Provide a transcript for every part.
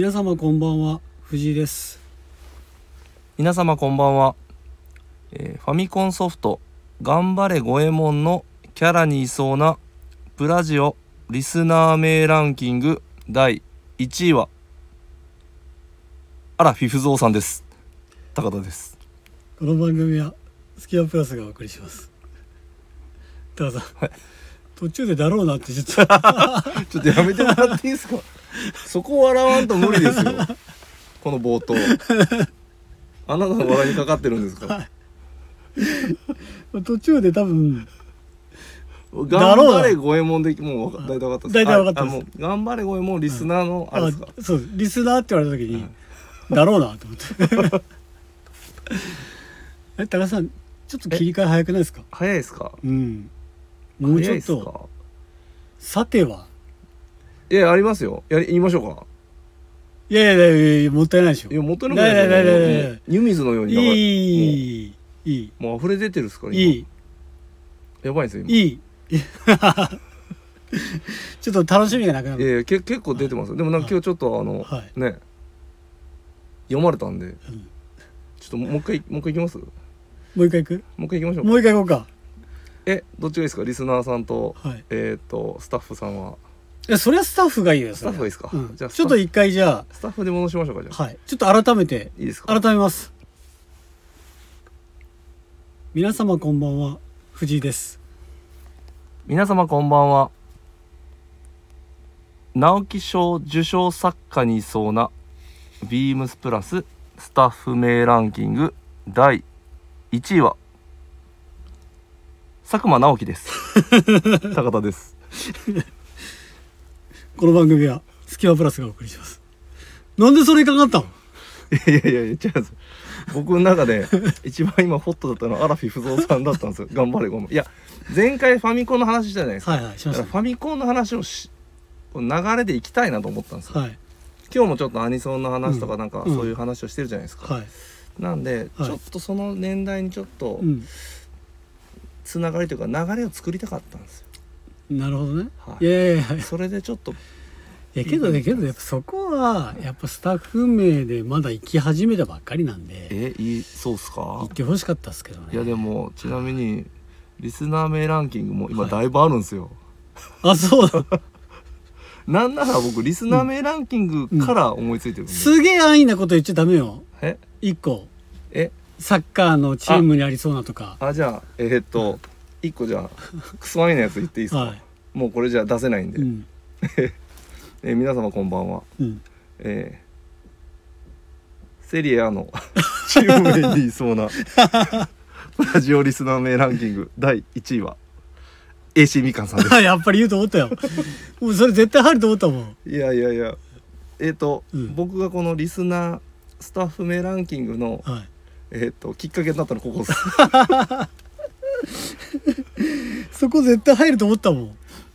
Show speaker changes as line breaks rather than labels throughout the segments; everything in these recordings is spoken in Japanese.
皆様こんばんは藤井です。
皆様こんばんは、えーファミコンソフト「頑張れ五右衛門」のキャラにいそうなプラジオリスナー名ランキング第1位はあらフィフゾーさんです。高田です。
この番組はスキマプラスがお送りします。高田さん、
はい。
途中でだろうなってちょっと。
ちょっとやめてもらっていいですか？そこ笑わんと無理ですよ。この冒頭。あなたの笑いにかかってるんですか？
途中で多分
頑張れ五右衛門でもう大体分かった
大体分かったです。
頑張れ五右衛門リスナーのあれですか、
あそうリスナーって言われた時に、だろうなと思って。え高田さんちょっと切り替え早くないですか？
早いですか？
うん。もうちょっと。
か？
さてはい
やありますよ。やり言いましょうか。
いやいやいやいやもったいないでしょ。
いや元の
ない。ないないないない
もう湯水のように
いいいい
もう溢れ出てるっすから
いい。
やばいんですよ今。
いい。ちょっと楽しみがなくないる
やいやけ結構出てますよ。でもなんか今日ちょっとあの、
はい。
ね。読まれたんで、
ん。
ちょっともう一回もう一回行きます？も
もう一回行く？
う一回行きましょうか。
もう一回行こうか。
えどっちがいいですか？リスナーさんと、
はい。
えっ、とスタッフさんは
えそれはスタッフがいいよ
スタッフがいいですか、
うん、
じゃあ
ちょっと一回じゃ
スタッフで戻しましょうかじゃあ、
あはい。ちょっと改めて。
いいですか？
改めます。皆様こんばんは。藤井です。
皆様こんばんは。直木賞受賞作家にいそうな。ビームスプラス。スタッフ名ランキング。第1位は。佐久間直樹です。高田です
この番組はスキマプラスがお送りします。なんでそれかかったの
いやいやいや違う僕の中で一番今ホットだったのはアラフィフゾウさんだったんですよ。頑張れごめん。いや前回ファミコンの話したじゃないですか、
はいはいしまし
ファミコンの話をし流れでいきたいなと思ったんですよ。
たはい。
今日もちょっとアニソンの話とか
うん
なんか
うん。
そういう話をしてるじゃないですか、
はい。
なんで、
はい。
ちょっとその年代にちょっと
うん。
つながりというか流れを作りたかったんですよ、
なるほどね、
はい。
い、やいやいや。い
それでちょっと。
やけどねけどやっぱそこはやっぱスタッフ名でまだ行き始めたばっかりなんで。
えいいそうっす
行
か
ってほしかったですけどね。
いやでもちなみにリスナー名ランキングも今
はい。
だいぶあるんですよ、
あそうだ。
なんなら僕リスナー名ランキングから思いついてるんで、
すげえ安易なこと言っちゃダメよ。
え？
一個。
え？
サッカーのチームにありそうなとか。
あじゃあえーっと一個じゃあクソ安易なやつ言っていいですか、
はい。
もうこれじゃ出せないんで、
うん。
えー皆様こんばんは。
うん。
えーセリエ A の チーム名にいそうな ラジオリスナー名ランキング第1位は AC みかんさんです。
あやっぱり言うと思ったよ。もうそれ絶対入ると思ったもん。
いやいやいや。えっ、と、
うん。
僕がこのリスナースタッフ名ランキングの、
はい。
えっときっかけになったのここです
そこ絶対入ると思ったもん。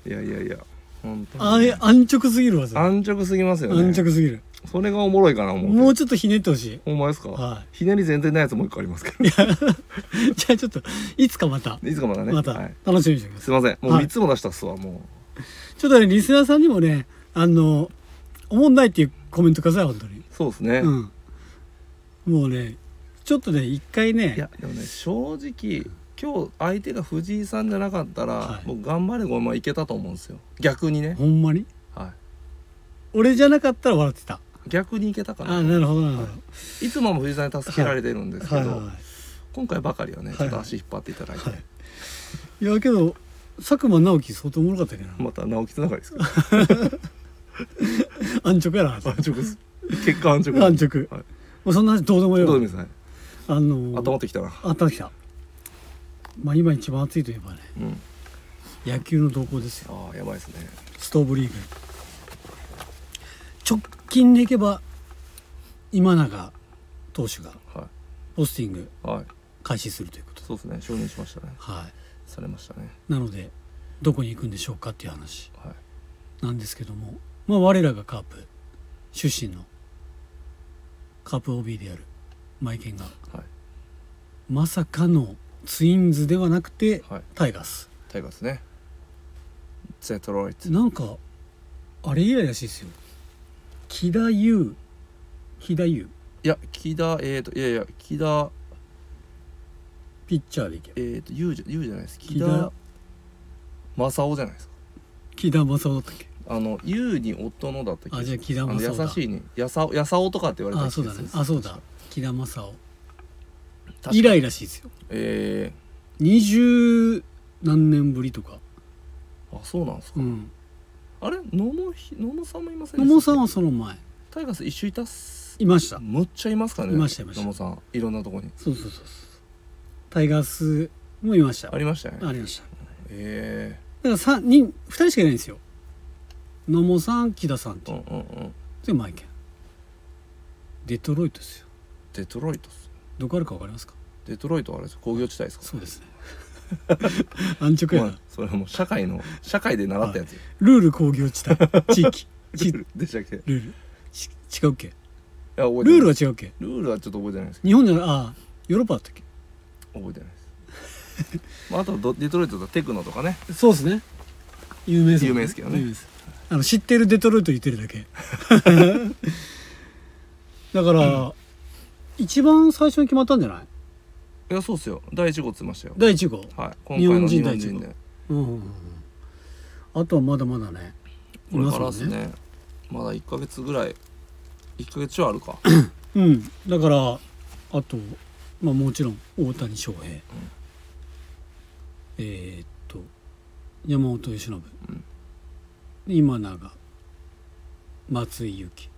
いやいやいや本当
あ
に、
れ安直すぎるわそれ。
安直すぎますよね。
安直すぎる。
それがおもろいかな思う
もうちょっとひねってほしい。
ほんまですか、
は
ひねり全然ないやつもう一個ありますけど。
じゃあちょっといつかまた。
いつかまだね。
また
はい、
楽しみにしてください
すいません。もう
はい。
3つも出したっすわも
ちょっとねリスナーさんにもねあのおもんないっていうコメントください本当に。
うそうですね、
うん。もうねちょっとね一回ね。
いやでもね正直今日相手が藤井さんじゃなかったら、
はい。
僕頑張れごめんいけたと思うんですよ。逆にね、
ほんまに？
は
俺じゃなかったら笑ってた。
い、逆にいけたかな
あなるほどなるほど、
い。つもも藤井さんに助けられてるんですけど、
はいはいはい。
今回ばかりはね
はい
ちょっと足引っ張っていただいて、
はい。いやけど佐久間直樹相当おもろかったけどな。
また直樹つながりですか？
安直やな。
安直です。結果安直。
安直。
はい。
もうそんな話どうでもよ
どうでもいいですね。
あの
頭ってきたな。
あったまってきたまあ今一番熱いといえばね
うん。
野球の動向ですよ。
ああやばいですね。
ストーブリーグ。直近でいけば今永投手が
は
ポスティング
いはい。
開始するということ。で
そうですね。承認しましたね。
はい。
されましたね。
なのでどこに行くんでしょうかっていう話。
はい。
なんですけどもまあ我らがカープ出身のカープ OB であるマイケンが
はい。
まさかのツインズではなくて
はい。
タイガース。
タイガースね。ゼトロイト
なんかあれ以来らしいですよ。昨木田優。木田優。
いや木田えっ、といやいや木田。
ピッチャーでいけ
えっ、と優じゃ優じゃないです。木
木田
田正雄じゃないですか。
木田正夫だったっけ？
あの優に夫のだったっけ
あじゃあ木田正夫だ。
優しいねやさやさおとかって言われた
あそうだね。あそうだ。木田正夫
確かに
以来らしいですよ。
え
二十何年ぶりとか。
ー、あそうなんですか、
うん。
あれ？野茂ひ野茂さんもいません
野茂さんは
ん
その前。
タイガース一緒いたっす？
いました。
むっちゃいますからね
いましたいました。
野茂さん。いろんなとこに。
そうそうそうそう。タイガースもいました
ありましたよね。
ありました。
え
だから三人二人しかいないんですよ。野茂さん木田さんって
え
いううん
うん。うん
でマイケンデトロイトですよ。
デトロイトっす
どこあるかわかりますか？
デトロイトはあれです工業地帯ですか？
そうですね。安直やな。
まあそれはもう社会の社会で習ったやつ、
ルール工業地帯。地域。地
ルール。でしたっけ？い
ルール。ち違うっけ？
や覚えて
ルール
は
は違うっけ？
ルールはちょっと覚えてないです。
日本じゃない。ああヨーロッパだったっけ？
覚えてないです。まああとドデトロイトとテクノとかね。
そうですね。有名ですもん
有名ですけどね。
あの知ってるデトロイト言ってるだけ。だから、一番最初に決まったんじゃない？
いやそうっすよ。第一号っついましたよ。
第1号。
はい。今回の日
日本人
で
うんうんうんうん。あとはまだまだね。
これからですね。まだ1ヶ月ぐらい。1ヶ月ちょいあるか。
うん。だからあと、まあ、もちろん大谷翔平、えーっと山本由伸、
うん。
今永松井裕樹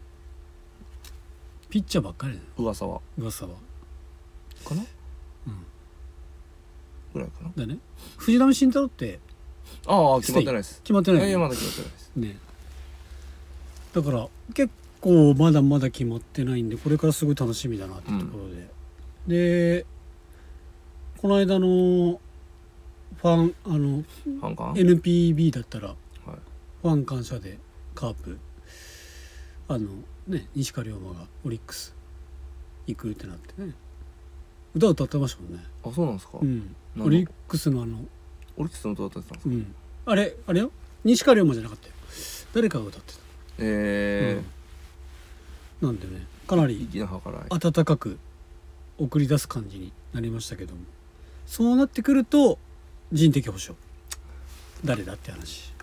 ピッチャーばっかりだよ。
噂は。
噂は。
かな？
うん。
ぐらいかな。
だね。藤浪晋太郎って
ああ決まってないです。
決まってないよね
いやまだ決まってないです。
ね。だから結構まだまだ決まってないんでこれからすごい楽しみだなっていうところで、でこの間のファンあの
ファンカン
NPB だったら
はい。
ファン感謝でカープ。あのね西川龍馬がオリックス行くってなってね。歌歌ってましたもんね。
あそうなんですか？
うん。オリックスのあの
オリックスの歌歌ってたんですか？
うん。あれあれよ？西川龍馬じゃなかったよ。誰かが歌ってた。
え
うん。なんでねかな
え
り
粋な計らい。
温かく送り出す感じになりましたけども。そうなってくると人的保障。誰だって話。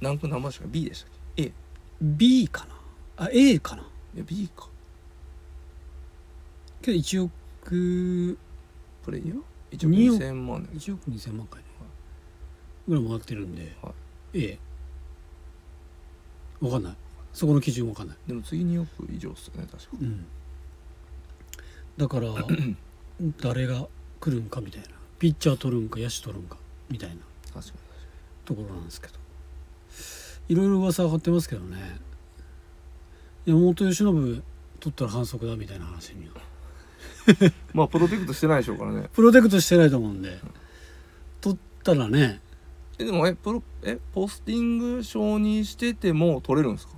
何分何番でしたか B でしたっけ？A
B かな？あ A かな？い
や B か。
けど1億
プレイヤー1億
二億
2000万円
1億2000万回ね。ぐらいもらってるんで、
は
A わかんない。そこの基準わかんない。
でも次2億以上っすよね確か。
うん。だから 誰が来るんかみたいな。ピッチャー取るんか野手取るんかみたいな。
確かに。
ところなんですけどいろいろ噂上がってますけどね。山本由伸取ったら反則だみたいな話には。
まあプロテクトしてないでしょうからね。
プロテクトしてないと思うんで。取ったらね。
えでもえプロえポスティング承認してても取れるんですか？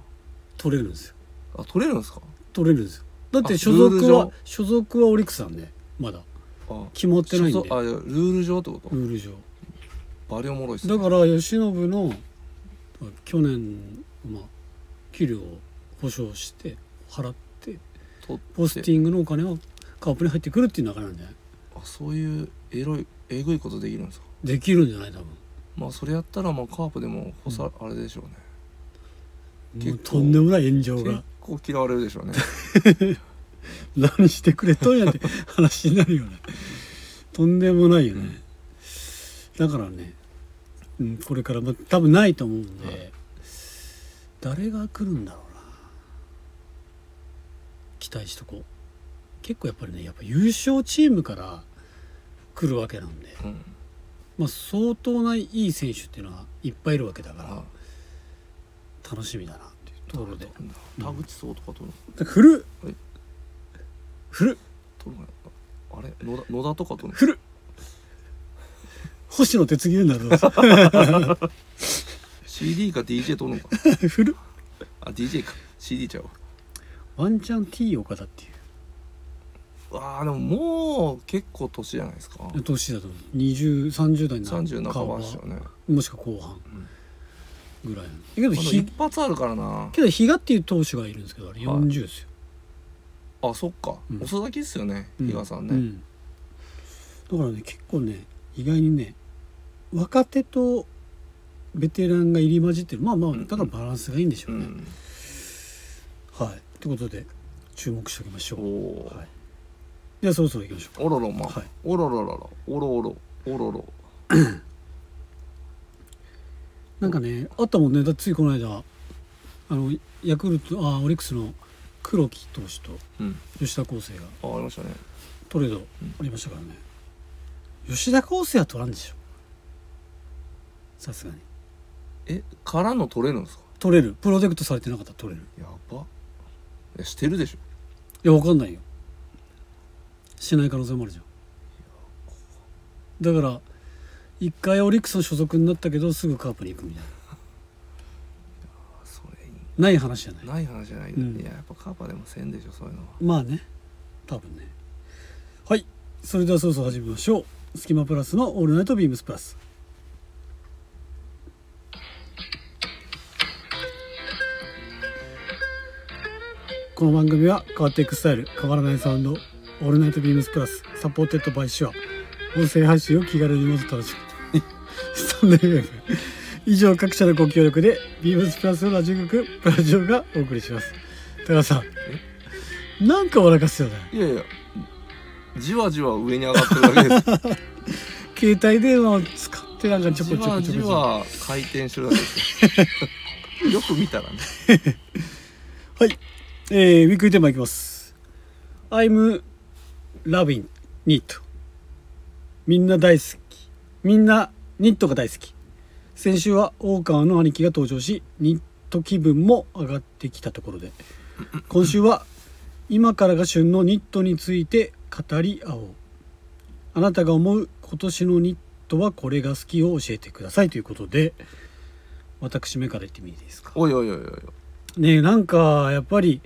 取れるんですよ。
あ取れるんですか？
取れるんですよ。だって
あ
所属は所属はオリックスなんでまだ。
あ
決まってないんで。
あルール上ってこと、
ルール上。だ
バリおもろいっすね。
から由伸の去年まあ給料を保証して払ってポスティングのお金はカープに入ってくるっていう流れなんじゃない？
あそういうエロいえぐいことできるんですか？
できるんじゃない多分。
まあそれやったらまあカープでも干さ、あれでしょうね。
もうとんでもない炎上
結
が
構嫌われるでしょうね。
何してくれとんやって話になるよね。とんでもないよね、だからね、うん、これから、まあ、多分ないと思うんで、
はい
誰が来るんだろうな。期待しとこう。結構やっぱりねやっぱ優勝チームから来るわけなんで、
うん。
まあ、相当ないい選手っていうのはいっぱいいるわけだから
あ
楽しみだなっていうところで。
田口壮とか取る
だから振る
はい
振る
あれ？野田野田とか取る
振る星野哲言うんだろう
CD か DJ 取るのか。
振る？
あ DJ か。CD ちゃうわ。
ワンチャン T 岡田っていう。
わあでももう結構年じゃないですか。
年だと2030代の
30半ばですよね。
もしくは後半、ぐらいけど
一発あるからな。
けど比嘉っていう投手がいるんですけどあれ
はい。
40ですよ、
あそっか、
うん。
遅咲きっすよね
うん。
比嘉さんね、
うん。だからね結構ね意外にね若手とベテランが入り混じってる。まあまあ
ん。
だからバランスがいいんでしょうね、
うん。
はい。ということで注目しておきましょ
お
う、はい、ではそろそろ行きましょうか。
おろろま、
はい。
おろろろろ。おろおろ。おろろ
なんかねあったもんね。だついこの間あのヤクルトあオリックスの黒木投手と
うん。
吉田康生が
あありましたね。
トレードありましたからね、吉田康生は取らんでしょさすがに。
えからの取れるんですか？
取れる。プロテクトされてなかったら取れる。
やば。いやしてるでしょ。
いやわかんないよ。しない可能性もあるじゃん。だから一回オリックスの所属になったけどすぐカープに行くみたいな。
それいい。
ない話じゃない。
ない話じゃない、
うん。
いややっぱカーパーでもせんでしょそういうのは。
まあね。多分ね。はい。それではそろそろ始めましょう。スキマプラスの「オールナイトビームスプラス」この番組は変わっていくスタイル変わらないサウンド「オールナイトビームスプラス」 supported by Shure 音声配信を気軽にもっと楽しむスタンド FM 以上各社のご協力でビームスプラスのラジオ局プラジオがお送りします。高田さんなんか笑かすよね。
いやいやじわじわ上に上がってるだけです。
携帯電話を使ってなんかちょこちょこちょこ
じわ回転してるだけです。よ よく見たらね。
はい、えー、ウィークリーテーマいきます。I'm loving knit みんな大好き。みんなニットが大好き。先週は大川の兄貴が登場しニット気分も上がってきたところで。今週は今からが旬のニットについて語り合おう。あなたが思う今年のニットはこれが好きを教えてください。ということで私目から言ってみていいですか？
おいおいおいおい。
ねえなんかやっぱり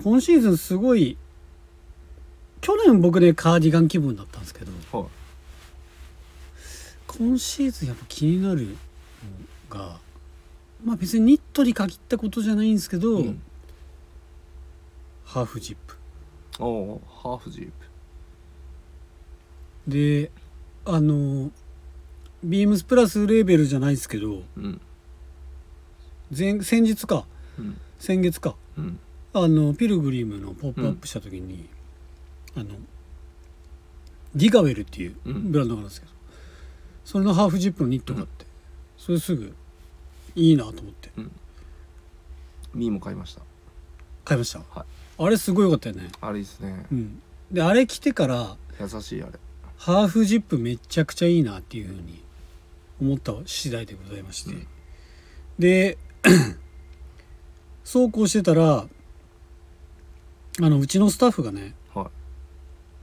今シーズンすごい去年僕ねカーディガン気分だったんですけど
はい。
今シーズンやっぱ気になるのがまあ別にニットに限ったことじゃないんですけど、
うん。
ハーフジップ。
おおハーフジープ。
であのビームスプラスレーベルじゃないですけど
うん。
前先日か。
うん。
先月か。
うん
あのピルグリムのポップアップした時に、あの DIGAWEL っていう
うん。
ブランドがあるんですけど、それのハーフジップのニットがあって、それすぐいいなと思って。
ミーも買いました。
買いました、
はい。
あれすごい良かったよね。
あれですね。
うん。であれ着てから
優しいあれ。
ハーフジップめちゃくちゃいいなっていうふうに思った次第でございまして、
うん。
で そうこうしてたらあのうちのスタッフがね
は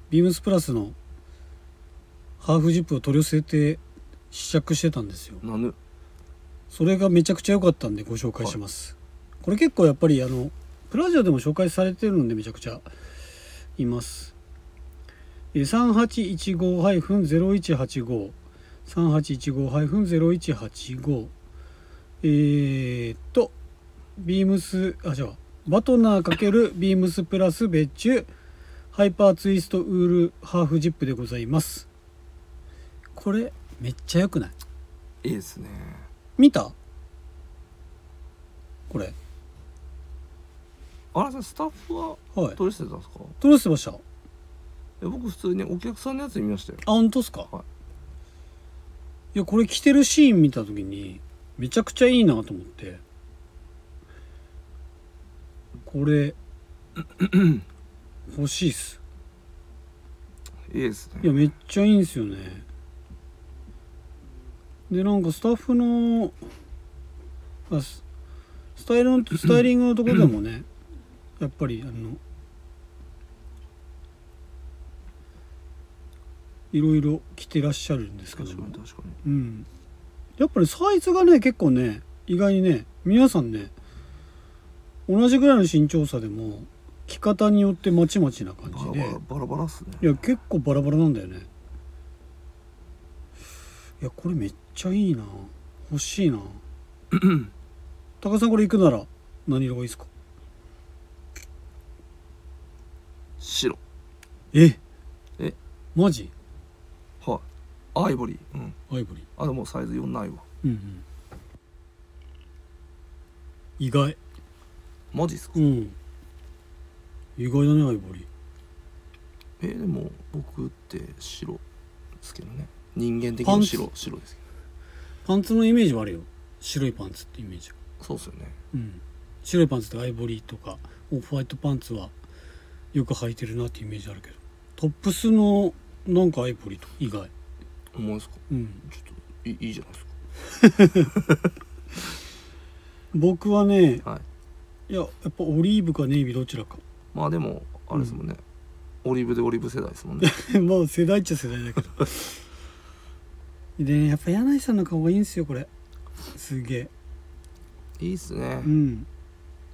ビームスプラスのハーフジップを取り寄せて試着してたんですよ。
いなぬ
それがめちゃくちゃ良かったんでご紹介します、これ結構やっぱりあのプラジオでも紹介されてるんでめちゃくちゃいます。えー3815-0185 3815-0185えー、っとビームスあじゃあバトナー×ビームスプラス別注。ハイパーツイストウールハーフジップでございます。これめっちゃ良くない？
いいですね。
見た？これ。
あれさスタッフは
はい。
取り捨てたんですか？
どうしてました。あ
え僕普通にお客さんのやつ見ましたよ。
本当っすか、
はい。
いやこれ着てるシーン見た時にめちゃくちゃいいなと思ってこれ 欲しいっす。
いいですね。
いやめっちゃいいんすよね。でなんかスタッフのあススタイルの スタイリングのところでもねやっぱりあのいろいろ着てらっしゃるんですけど
確か
も
に確かに。
うん。やっぱりサイズがね結構ね意外にね皆さんね同じぐらいの身長差でも着方によってまちまちな感
バ
じで。
ラバラバラっすね。
いや結構バラバラなんだよね。いやこれめっちゃいいな。欲しいな。高田さんこれ行くなら何色がいいですか？
白。
え？
え？
マジ？
はい。アイボリー。うん。
アイボリー。
あでもサイズ4ないわ。
うんうん。意外
マジっすか？
うん。意外だねアイボリー
えーでも僕って白ですけどね。人間的
パンツ？
に白白ですけ
パンツのイメージはあるよ。白いパンツってイメージ。が
どそうっすよね。
うん。白いパンツってアイボリーとかオフホワイトパンツはよく履いてるなってイメージあるけど。トップスのなんかアイボリーと意外。
思いますか？
うん。
ちょっといいいいじゃないです
僕はね
かはい
いややっぱオリーブかネイビーどちらか。
まあでもあれですもんね、オリーブでオリーブ世代ですもんね。
まあ世代っちゃ世代だけど。でねやっぱ柳井さんの顔がいいんですよこれ。すげえ。
いいっすね。
う、ん。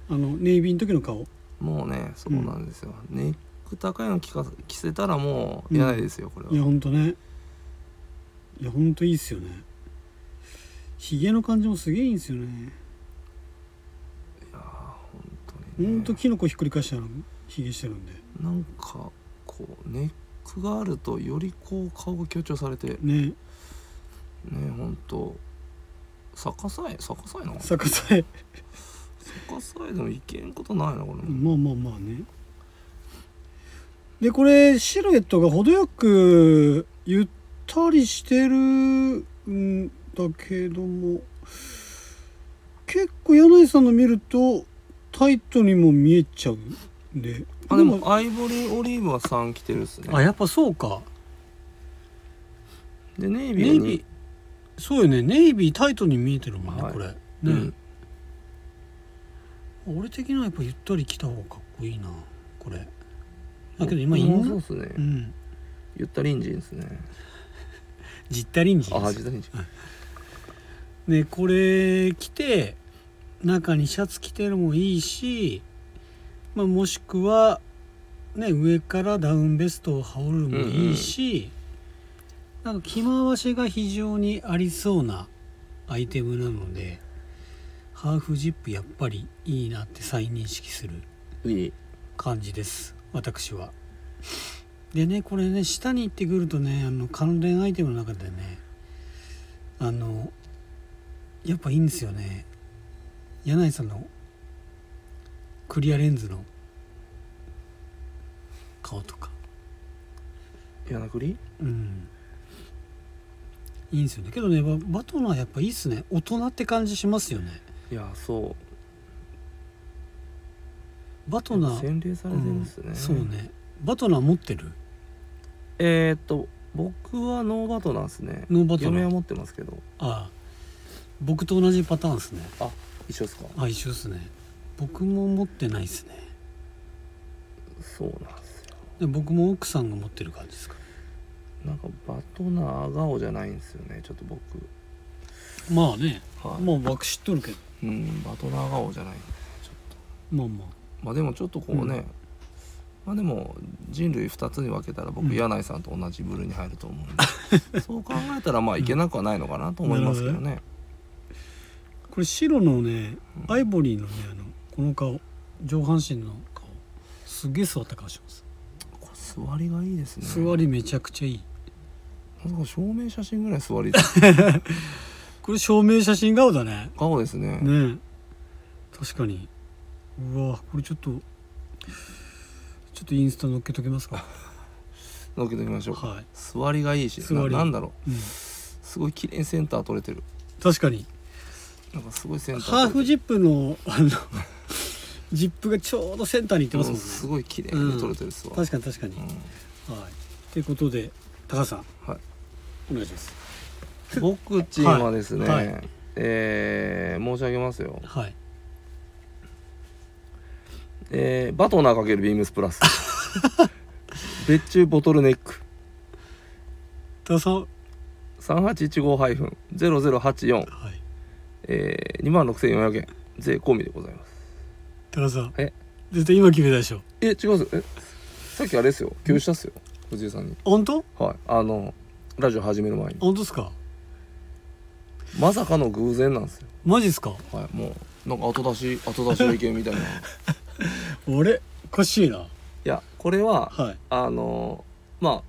あのネイビーの時の顔。
もうねそうなんですよ、ネック高いの着か着せたらもうないですよこれは。い
やほんとね。いやほんといいっすよね。ひげの感じもすげえいいんですよね、ほんとキノコひっくり返したのひげしてるんで。
なんかこうネックがあるとよりこう顔が強調されて。ね。
ね
本当。逆さえ逆さえな
逆さえ。
逆さえでもいけんことないなこれ、
まあまあまあね。でこれシルエットが程よくゆったりしてるんだけども結構柳井さんの見るとタイトにも見えちゃうんで。
あでもアイボリーオリーブは3着てるっすね。
あやっぱそうか。
でネイビーは2
ネイビーそうよね。ネイビータイトに見えてるもんね、
はい。
これ。ね、
うん。
俺的にはやっぱゆったり着た方がかっこいいなこれ。だけど今イ
も
ンナ
そうっすね、
うん。
ゆったりんじんですね。
ジッタリンジです
あ実はいいんじ
でこれ着て中にシャツ着てるのもいいし、まあ、もしくは、ね、上からダウンベストを羽織るのもいいし、なんか着回しが非常にありそうなアイテムなのでハーフジップやっぱりいいなって再認識する感じです私は。でねこれね下に行ってくるとねあの関連アイテムの中でねあのやっぱいいんですよね柳井さんのクリアレンズの顔とか。
柳栗
うん。いいんですよね。けどねババトナーやっぱいいっすね。大人って感じしますよね。
いやそう。
バトナー。
洗礼されてるっすね、
うんそうね。バトナー持ってる？
えー、っと僕はノーバトナーですね。
ノーバトナー。
嫁は持ってますけど。
ああ。僕と同じパターンですね。
あ一緒ですか？
あ一緒ですね。僕も持ってないですね。
そうなんですよ。
で僕も奥さんが持ってる感じですか？
なんかバトナー顔じゃないんですよねちょっと僕。
まあね。
はい、
まあ僕知っとるけど。
うんバトナー顔じゃない。ちょっと。
まあまあ。
まあでもちょっとこうね、
うん。
まあでも人類2つに分けたら僕、
うん。
柳井さんと同じ部類に入ると思うんで。そう考えたらまあいけなくはないのかなと思いますけどね、
これ白のね
うん
アイボリーのねあのこの顔上半身の顔すげえ座った顔します、
これ座りがいいですね。
座りめちゃくちゃいい。
なんか証明写真ぐらい座りで
これ証明写真顔だね。
顔ですね。
ね。え確かに。うわこれちょっとちょっとインスタ載っけときますか。
のっけてみましょう。か、
はい、
座りがいいし
座り。
ななんだろ
う。ん、
うすごい綺麗にセンター取れてる。
確かに
なんかすごいセンター
ハーフジ
ッ
ップのあのジップがちょうどセンターにいってますもんね。
すごい綺麗に取れてるっすわ、
確かに確かに、
うん。
はい。ということで高橋さん。
はい。
お願いします。
僕チームはですね、
はい。はい。
えー申し上げますよ、
はい。
えーバトナー×ビームスプラス。別注ボトルネック。
高橋さん
3815-0084、
はい
えー、2万6400円。税込みでございます。
高橋さん。
え？
絶対今決めたでしょ。
え違うえ？さっきあれですよ。共有したっすよ。藤井さんに。
本当？
はい。あのラジオ始める前に。
本当ですか？
まさかの偶然なんですよ。
マジっすか？
はい。もうなんか後出し後出しの意見みたいな。い
俺おかしいな。
やこれは
はい。
あのまあ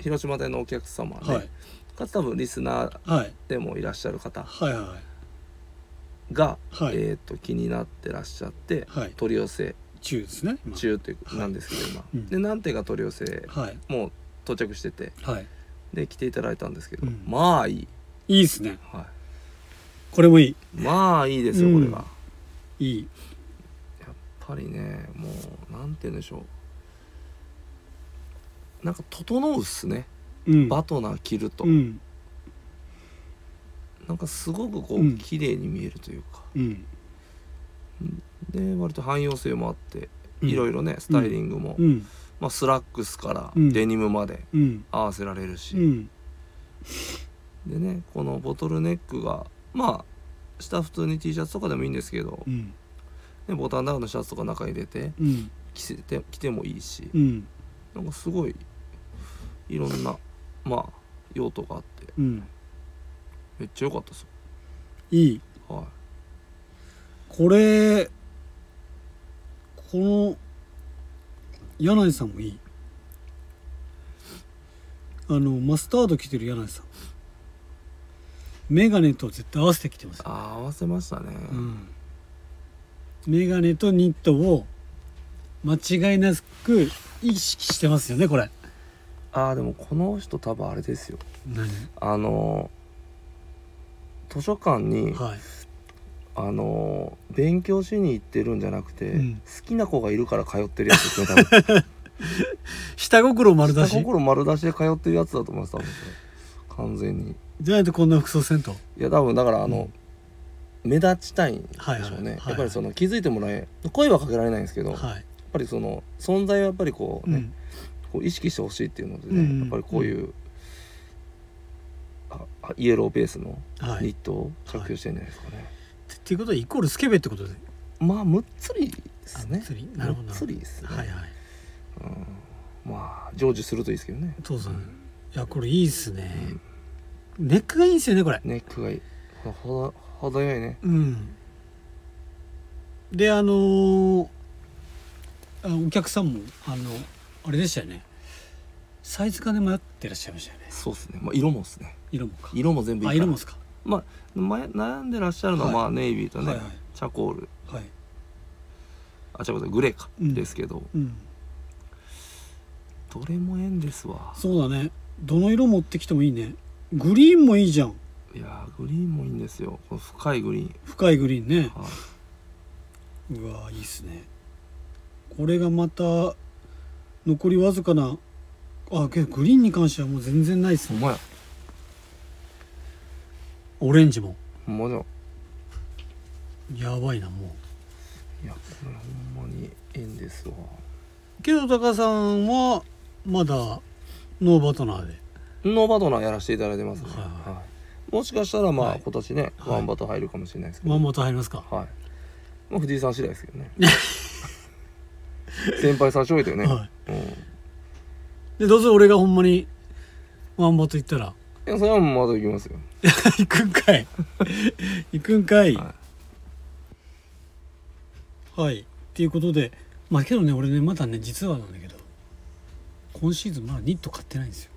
広島でのお客様で、
はい
かつ多分リスナー
はい。
でもいらっしゃる方
はいはい
が、
はい。
えー、と気になってらっしゃって、
はい。
取り寄せ
中ですね今。
中って
はい。
なんですけど今、
うん。
で何点か取り寄せ
はい。
もう到着してて
はい。
で来ていただいたんですけど、
うん。
まあいい、
いいっすね。
は
これもいい。
い、まあいいですよこれが、
いい。
やっぱりねもうなんて言うんでしょう。なんか整うっすね。
うん
BATONER 着ると、
うん。
なんかすごくこ
う
綺麗に見えるというか、
うん。
で割と汎用性もあって
うん。
いろいろねスタイリングも、
うん。
まあ、スラックスから
うん。
デニムまで
うん。
合わせられるし、
うん。
でねこのボトルネックがまあ下普通に T シャツとかでもいいんですけど、
うん。
ね、ボタンダウンのシャツとか中入れて
うん。
着せて着てもいいし、
うん。
なんかすごいいろんなまあ用途があって。
うん。
めっちゃ良かったです。
いい。
よはい。
これこの柳井さんもいい。あのマスタード着てる柳井さん。メガネと絶対合わせてきてますよ、
あー合わせましたね、
うん、メガネとニットを間違いなく意識してますよねこれ
ああでもこの人多分あれですよ。
何？
あの図書館に、
はい。
あの勉強しに行ってるんじゃなくて、
うん。
好きな子がいるから通ってるやつですね多分。
下心丸出
下
し
心丸出しで通ってるやつだと思います多分完全に。
じゃないとこんな服装せんと？
いや多分だからあの、目立ちたいんでしょうね、
はいはい。
やっぱりその気づいてもらえ声はかけられないんですけど、やっ
はい、
ぱりその存在はやっぱりこうね、
うん
こう意識してほしいっていうのでね、
うん。
やっぱりこういう、ああイエローベースの
はい、っ
ニットを着用してるんじゃないですかね、
ていうことはイコールスケベってことで
まあむっつりですね。
あ釣り？なるほど
むっつりですね、
はいはい。
うん、まあ成就するといいですけどね、
父さん、いやこれいいっすね、ネックがいいんすよねこれ。
ネックがいい。ほほど程よいね。
うん。であのーお客さんもあのあれでしたよね。サイズ感で迷ってらっしゃいましたよね。
そうですね、まあ、色もですね。
色もか。
色も全部いい
あ色もですか。
まあま悩んでらっしゃるのは、
はい。
まあネイビーとね、
はいはい。
チャコール。
はい。
あ違うグレーか、
うん
ですけど。
うん。
どれもええんですわ。
そうだね。どの色持ってきてもいいね。グリーンもいいじゃん。
いやーグリーンもいいんですよ。この深いグリーン、
深いグリーンね。
は
うわいいっすね。これがまた残りわずかなあけどグリーンに関してはもう全然ないっす
ほんまや。
オレンジも。
ほんまじゃ
やばいなもう。
いやこれほんまにええんですわ。
けど高さんはまだノーバトナーで。
ノーバトナーやらせていただいてますね、
はいはい。
はい。もしかしたらまあ、
はい。
今年ね、
はい。
ワンバト入るかもしれないですけど。
ワンバト入りますか。
はい。まあ藤井さん次第ですけどね 先輩差し置いてね、
は
うん、い
いでどうせ俺がほんまにワンバト行ったら。
やそれはまだ行きますよ。
行くんかい。行くんかい。
は
はい。っていうことでまあけどね俺ねまだね実はなんだけど今シーズンまだニット買ってないんですよ。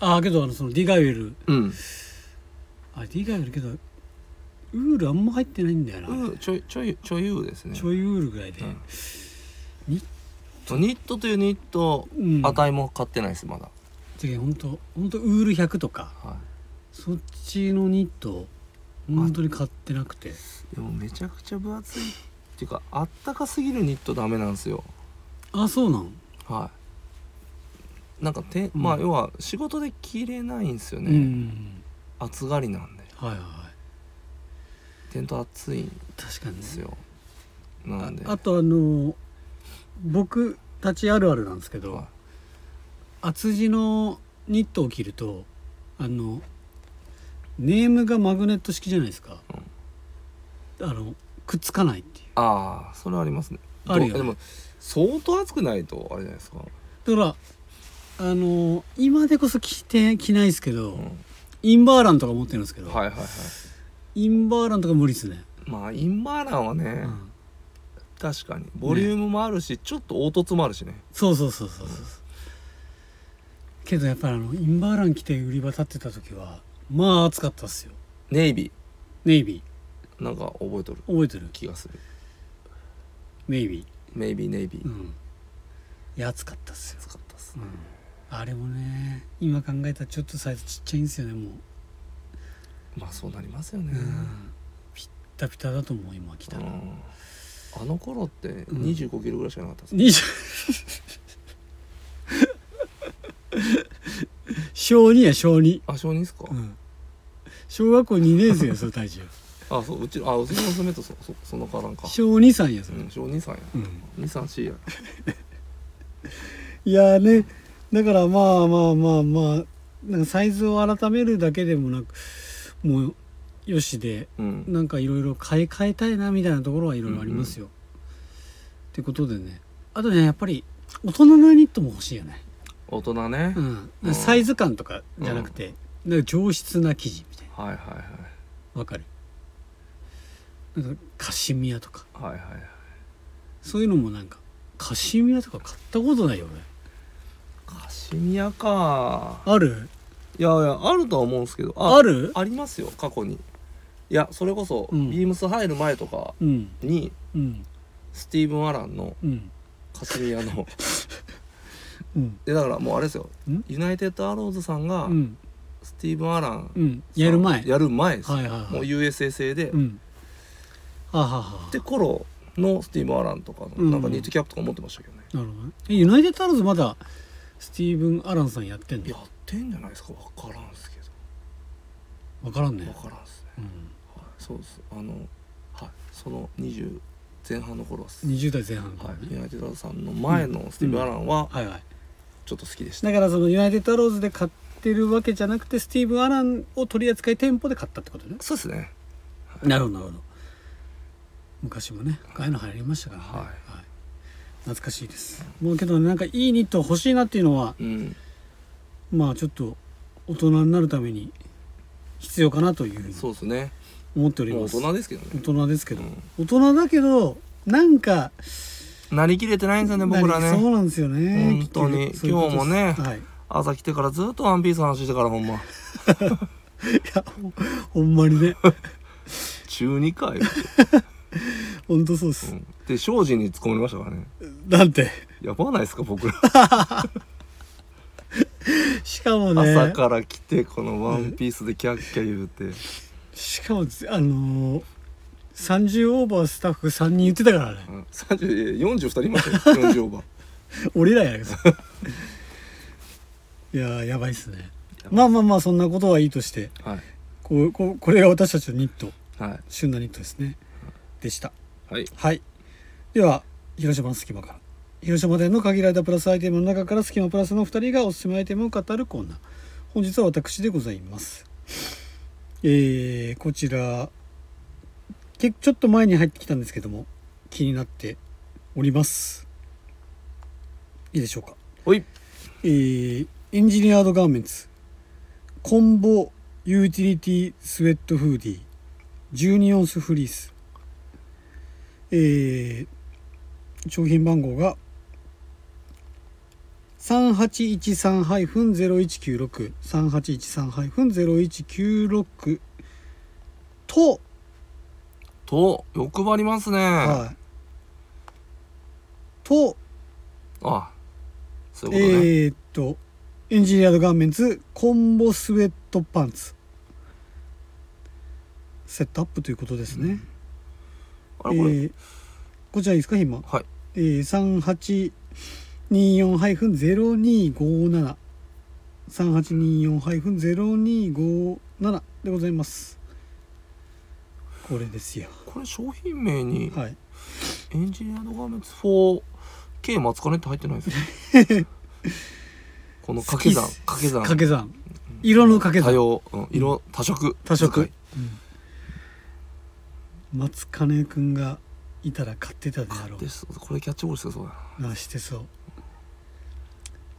ああけどあのそのディガイエル。
うん。
あディガイエルけどウールあんま入ってないんだよな、
うんちょいちょいちょいウーですね。
ちょいウールぐらいで、
うん。
ニ
そうニットというニット
うん。
値も買ってないですまだ、
てかほんとほんとウール100とか。
は
そっちのニット本当に買ってなくて。
い、でもめちゃくちゃ分厚い。っていうかあったかすぎるニットダメなんですよ。
あそうなん？
はい。なんかて、
うん。
まあ要は仕事で着れないんですよね、
うん。
暑がりなんで。
はいはい
テント暑いん
確かにね。
ですよなんで。
ああとあの僕たちあるあるなんですけど、
はい。
厚地のニットを着るとあのネームがマグネット式じゃないですか、あのくっつかないっていう。
ああそれはありますね。
あるよね。
どでも相当暑くないとあれじゃないですか。
だからあの今でこそ着て着ないですけど、
うん。
インバーランとか持ってるんですけど、
はいはいはい
インバーランとか無理ですね、
まあインバーランはね、
うん。
確かに。ボリュームもあるし、ちょっと凹凸もあるしね。
そうそうそうそうそうけどやっぱりあのインバーラン着て売り場立ってた時はまあ暑かったっすよ。
ネイビ
ネイビ
ー。なんか覚えとる？
ー覚えてる。
気がする。
ネイビ
メイビーネイビー、
ーうん。いや暑かったっすよ、
使ったっす
うん、あれもね今考えたらちょっとサイズちっちゃいんですよねも
まあそうなりますよね。
ピッタピタだと思う今着たら、
うん。あの頃って
ん。
2 5キロぐらいしかなかったです、
20 小2や小2、
あ小2ですか、
うん、小学校2年生やその体重。
あそううちあうちの娘とそそそのからんか。
小2さんやそれ、
うん小2さんや、
うん。
二三4や。
いやーねだからまあまあまあまあなんかサイズを改めるだけでもなくもうよしで
うん。
なんかいろいろ買い替えたいなみたいなところはいろいろありますよ。ってことでね。あとねやっぱり大人のニットも欲しいよね。
大人ね、
うん。
うん。
サイズ感とかじゃなくて、なんか上質な生地みたい
はいはいはい。
なわかる？なんかカシミヤとか。
はいはいはい。
そういうのもなんかカシミヤとか買ったことないよ
カシミヤか。
俺ある？
いやいやあるとは思うんですけどあ
ある？
ありますよ過去に。いやそれこそ、
うん。
ビームス入る前とか
うん。
に
うん。
スティーブン・アランの
うん。
カシミヤの
うん。
でだからもうあれですよ
ん？
ユナイテッドアローズさんが
うん。
スティーブン・アラン
うん。やる前？
やる前です、
はいはいはい。
もう USA 製で、
うん。はあはあは。あ
で頃のスティーブン・アランとかなんかニットキャップとか持ってましたけどね、
なるほどユナイテッドアローズまだスティーブン・アランさんやってんの？
やってんじゃないですか？分からんすけど。
分からんね。
分からんっすね、
うん。
はい、そうです。あのはい。その20前半の頃はす、
20代前半の
はい、
頃ね
ユナイテッドアローズさんの前のスティーブン・アランは
はいはい。
ちょっと好きでした、
だからそのユナイテッドアローズで買ってるわけじゃなくてスティーブン・アランを取り扱い店舗で買ったってことね。
そうですね。
なるほどなるほど。昔もねああいうの流行りましたからね、
はい。
懐かしいです。もうけどなんかいいニット欲しいなっていうのは
うん
まあちょっと大人になるために必要かなというふうに
そうですね。
思っており
もう大
ます
人ですけどね。
大人ですけど、
うん。
大人だけどなんか
なりきれてないんですよね僕らね。
そうなんですよね。
本当に。
結局そういうことです。
今日もね
はい、い
朝来てからずっとワンピースの話してからほんま。
やほんまにね。
中2回、
ほんとそうです、
うん、で精進に突っ込まれましたからね。
なんて。
やばないですか僕ら
しかもね。
朝から来てこのワンピースでキャッキャ言うて。
しかもあのー、30オーバースタッフ3人言ってたからね。
うん。30 42人いましたよ。40オーバー。
俺らやけど。いやーやばいっすね。まあまあまあそんなことはいいとして
はい。
こうこうこれが私たちのニット。
はい。
旬なニットですね。でした。
はい。
はい。では広島の隙間から広島店の限られたプラスアイテムの中から隙間プラスの2人がおすすめアイテムを語るコーナー。本日は私でございます。えー、こちらけちょっと前に入ってきたんですけども気になっております。いいでしょうか？
ほい。
えー Engineered Garments。コンボユーティリティスウェットフーディー。12オンスフリース。えー商品番号が3813-0196 3813-0196と、
と欲張りますね、
はい、と
あそういうことね、
えーっとエンジニアードガーメンツコンボスウェットパンツ。セットアップということですね、
あれこれ、
えーこちらいいですか今、
はい。
えー、3824-0257 3824-0257でございます。これですよ。
これ商品名に
はい。
エンジニアードガーメンツ 4K 松金って入ってないですよ この掛け算。掛け算。
掛け算。色の掛け算。
多様、うん、色、多色。
多色。
使い。
松金君がいたら買ってたであろう。
これキャッチボールしてそうだ。な
あしてそう。こ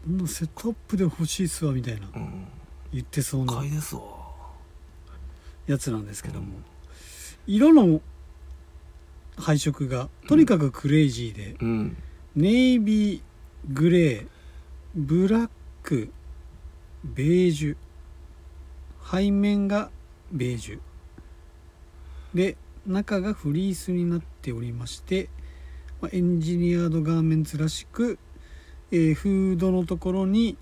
んなセットアップで欲しいっすわみたいな。
うん
言ってそうな。やつなんですけども、色の配色がとにかくクレイジーで、
うん。
ネイビーグレーブラックベージュ背面がベージュ。で中がフリースになっておりましてまあエンジニアードガーメンツらしく、えーフードのところに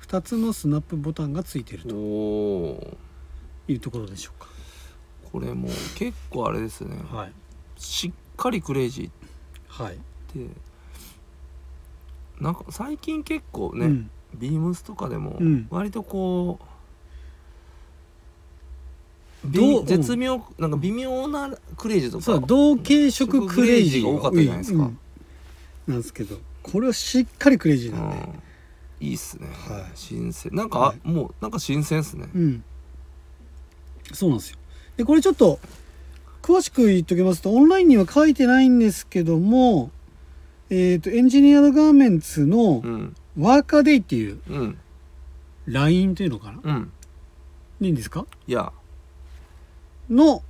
2つのスナップボタンがついている
お
と
お
いうところでしょうか。
これもう結構あれですね。
はい。
しっかりクレイジ
はい、
ーってなんか最近結構ね、
うん。
ビームスとかでも
うん。
割とこう、
どう
び絶妙なんか微妙なクレイジーとか
そう同系色クレイジー。
が多かったじゃないですか。
うん。なんですけどこれはしっかりクレイジーなんで、
うん。いいっすね、
はい。
新鮮。なんか、
はい。
もうなんか新鮮っすね。
うん。そうなんですよ。でこれちょっと詳しく言っときますとオンラインには書いてないんですけどもえっ、とエンジニアードガーメンツの
うん。
ワーカーデイっていう
うん。
ラインというのかな？
うん。
いいんですか？
いや。
の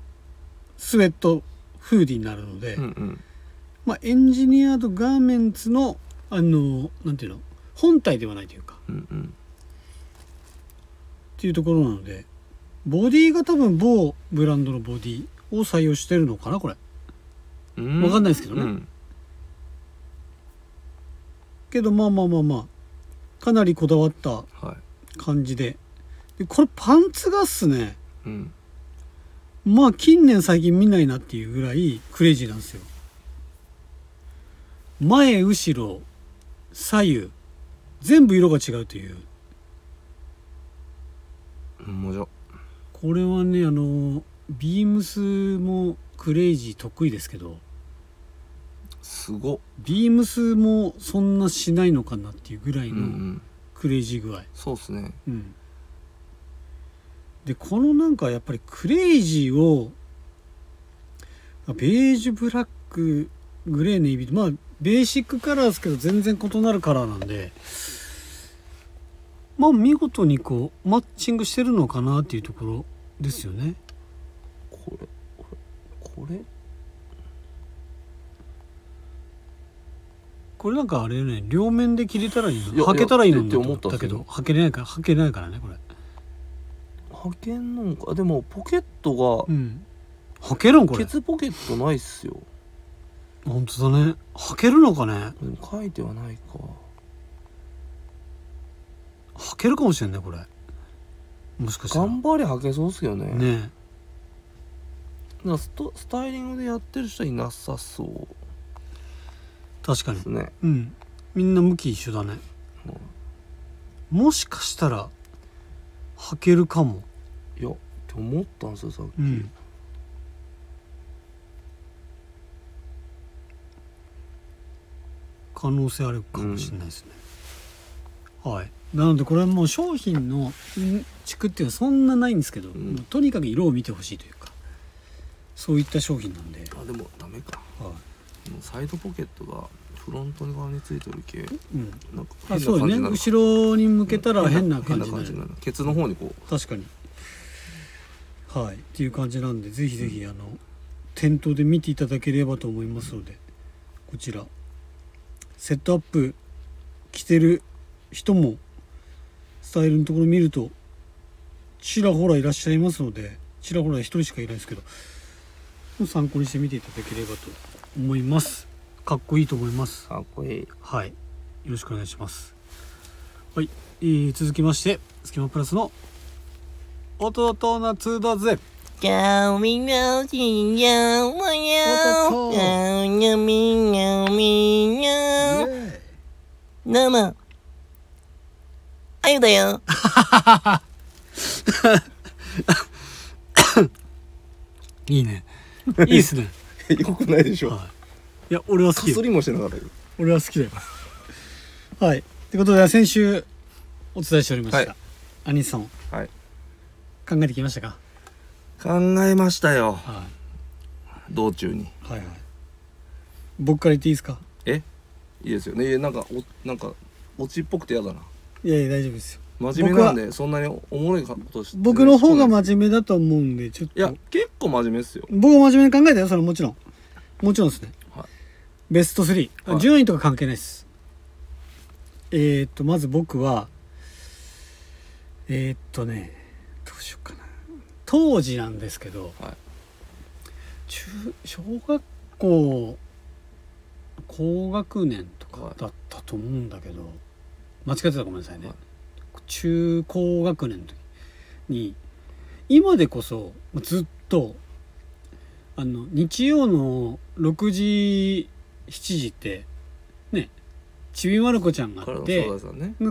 スウェットフーディーになるので、
うんうん。
まあエンジニアードガーメンツのあのなんていうの？本体ではないというか。
うんうん。
っていうところなのでボディが多分某ブランドのボディを採用してるのかなこれ。
うん。
わかんないですけどね。
うん。
けどまあまあまあまあかなりこだわった
はい。
感じで。でこれパンツがっすね。
うん。
まあ近年最近見ないなっていうぐらいクレイジーなんですよ。前後ろ左右全部色が違うという。
もじゃ
これはねあのビームスもクレイジー得意ですけど
すご。っ
ビームスもそんなしないのかなっていうぐらい
うんう
の
ん。
クレイジー具合、
そうっすね。
うん。でこのなんかやっぱりクレイジーをベージュブラックグレーネイビーまあベーシックカラーですけど全然異なるカラーなんでまあ見事にこうマッチングしてるのかなっていうところですよね。
これこれ
これ？なんかあれね両面で切れたらいいの？履けたらいいの
って思った
けど履けないから履けないからねこれ。
履けんのか？でもポケット
うん。履けるんこ
が
れ。
ケツポケットないっすよ
本当だね。履けるのかね？
でも書いてはないか。
履けるかもしれんねこれ。もしかしたら。
頑張り履けそうっすよね。
ね。
なストスタイリングでやってる人いなさそう。
確かに。
ですね、
うん。みんな向き一緒だね。もしかしたら履けるかも。
いやって思ったんですよさっき、
うん可能性あるかもしれないですね、はい。なのでこれはもう商品のうん蓄っていうのはそんなないんですけど、うとにかく色を見てほしいというかそういった商品なんで、
あでもダメか。
は
もうサイドポケットがフロント側についてる系。
いうん、
なんか
あ
変な
そうよね後ろに向けたら変な感じになる
ケツの方にこ
確かに。はい。っていう感じなんでぜひぜひあの店頭で見ていただければと思いますのでこちらセットアップ着てる人もスタイルのところ見るとちらほらいらっしゃいますのでちらほら一人しかいないですけど参考にして見ていただければと思いますかっこいいと思います
うかっこいい
はい。よろしくお願いします。はい。えー続きまして、スキマプラスの弟夏だぜ。
あゆだよ
いいね。いいっすね。
よくないでしょ
はい。いや、俺は好きよ。
かすりもしてなかったよ
俺は好きだよ。はい。ってことで、先週お伝えしておりました。
はい
アニソン、
はい
考えてきましたか？
考えましたよ。
は
道中に。
い。はいはい。僕から言っていいですか？
え？いいですよ。ねなんかおなんかオチっぽくて嫌だな。い
やいや大丈夫ですよ。
真面目なんでそんなにおもろいことして
僕の方が
い
真面目だと思うんでちょっと。
や結構真面目ですよ。
僕は真面目に考えたよそれもちろん。もちろんですね、
はい。
ベスト3、あ
はい。
順位とか関係ないです。えー、っとまず僕はえー、っとねどうしようかな当時なんですけど、
はい。
中小学校高学年とかだったと思うんだけど、間違ってたらごめんなさいね、
はい。
中高学年の時に今でこそずっとあの日曜の6時7時ってねちびまる子ちゃんがあって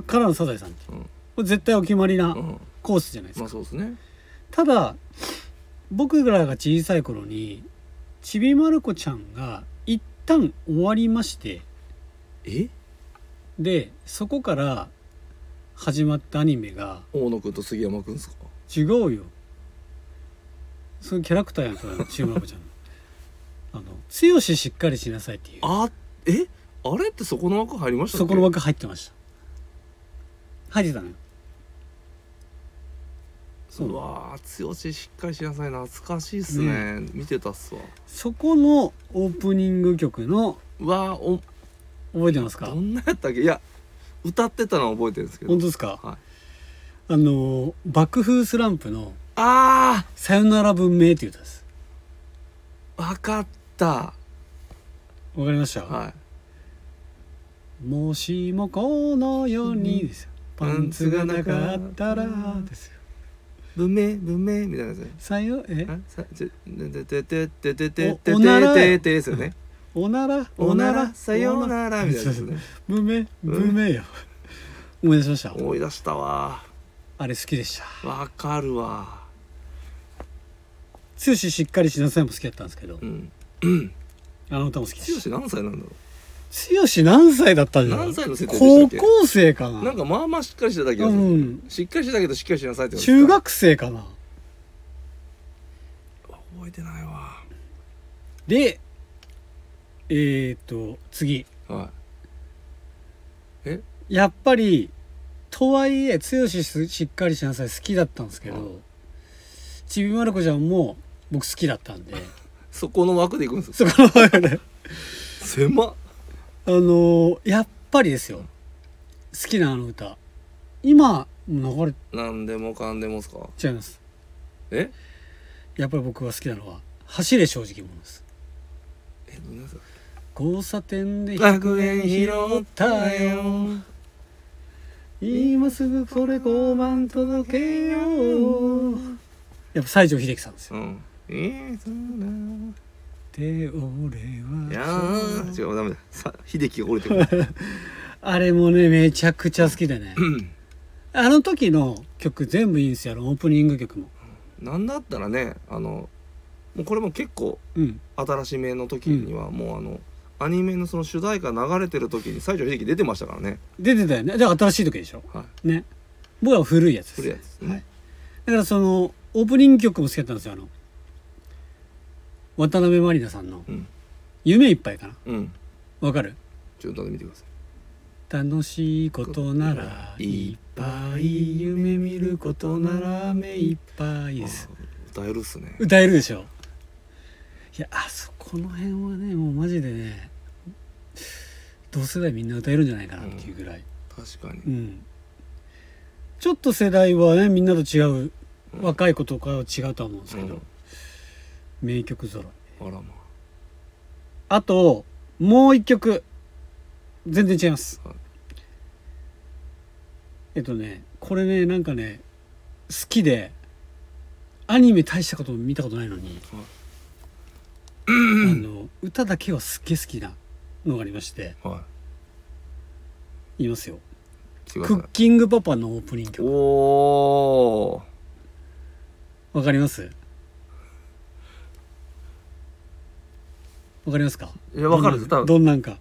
からのサザエさんって
うん。
これ絶対お決まりな
うん。
コースじゃないですか、
まあそうですね
ただ僕らが小さい頃にちびまる子ちゃんが一旦終わりまして
え？
でそこから始まったアニメが
大野くんと杉山くんですか？
違うよ。そういうキャラクターやんそれちびまる子ちゃんの。あの「強ししっかりしなさい」っていう。
あえ？あれってそこの枠入りました
そこの枠入ってました。入ってたのよそう。
うわー剛しっかりしなさい懐かしいっすね。見てたっすわ。
そこのオープニング曲の
うわーお
覚えてますか？
どんなやったっけ？いや歌ってたのは覚えてるんですけど。
本当ですか、
はい。
あの爆風スランプの
あ「
さよなら文明」っていう歌です。
あわかった。
わかりました、
はい。
もしもこの世にですよ、パンツがなかったらですよ
文明文明みたいなやつね
さよ？え？
あ？さちょててててててて
おおなら
てててですよね
おなら
おならさようならみたいなやつね
文明文明よ、思い出しました
思い出したわ
あれ好きでした
わかるわ
剛しっかりしなさいも好きだったんですけど
うん
あの歌も好きでし
剛何歳なんだろ
た剛何歳だったんじゃ
何歳の設定でした
高校生かな。
なんかまあまあしっかりしてた気が
うん。
しっかりしてたけどしっかりしなさいって
中学生かな。
覚えてないわ。
でえー、っと次。
は
やっぱりとはいえ剛ししっかりしなさい好きだったんですけど、
うん
ちびまる子ちゃんも僕好きだったんで。
い そこの枠でいくんですよ。
そこの中で。
狭っ
あのーやっぱりですよ。好きなあの歌。今流れ。
何でもかんでもっすか？
ちゃいます。
え？
やっぱり僕が好きなのは「走れ正直者」です。
えどん。なやつだ
交差点で
100円拾ったよ。
今すぐこれ5番届けよう。やっぱ西城秀樹さんですよ。
うん。いつな
で俺は。い
やー違うダメだ。さ秀樹が折れてくる。
あれもねめちゃくちゃ好きでね。
う ん
あの時の曲全部いいんですよあのオープニング曲も。
なんだったらねあのもうこれも結構
うん。
新しめの時にはもうあの、アニメのその主題歌流れてる時に西城秀樹出てましたからね。
出てたよね。で新しい時でしょ。
は
ね。僕は古いやつです。
古いやつ。ね
はい、だからそのオープニング曲も好きだったんですよあの渡辺満里奈さんの
うん「
夢いっぱい」かな。
うん。
わかる？
ちょっと歌ってみてください。
楽しいことならいっぱい夢見ることなら目いっぱいです。
歌えるっすね。
歌えるでしょ。いやあそこの辺はねもうマジでね同世代みんな歌えるんじゃないかなっていうぐらい。
確かに。
うん、ちょっと世代はねみんなと違う
うん。
若い子とかは違うとは思うんですけど、
うん
名曲揃い。
あらま
あ。ともう一曲。全然違います、
はい。
えっとねこれねなんかね好きでアニメ大したこと見たことないのに、あの歌だけはすっげえ好きなのがありまして
は
言いますよ。
い
クッキングパパのオープニング曲。
おー。
わかります？わかりますか？
いやわかるです多分。
どんなんか。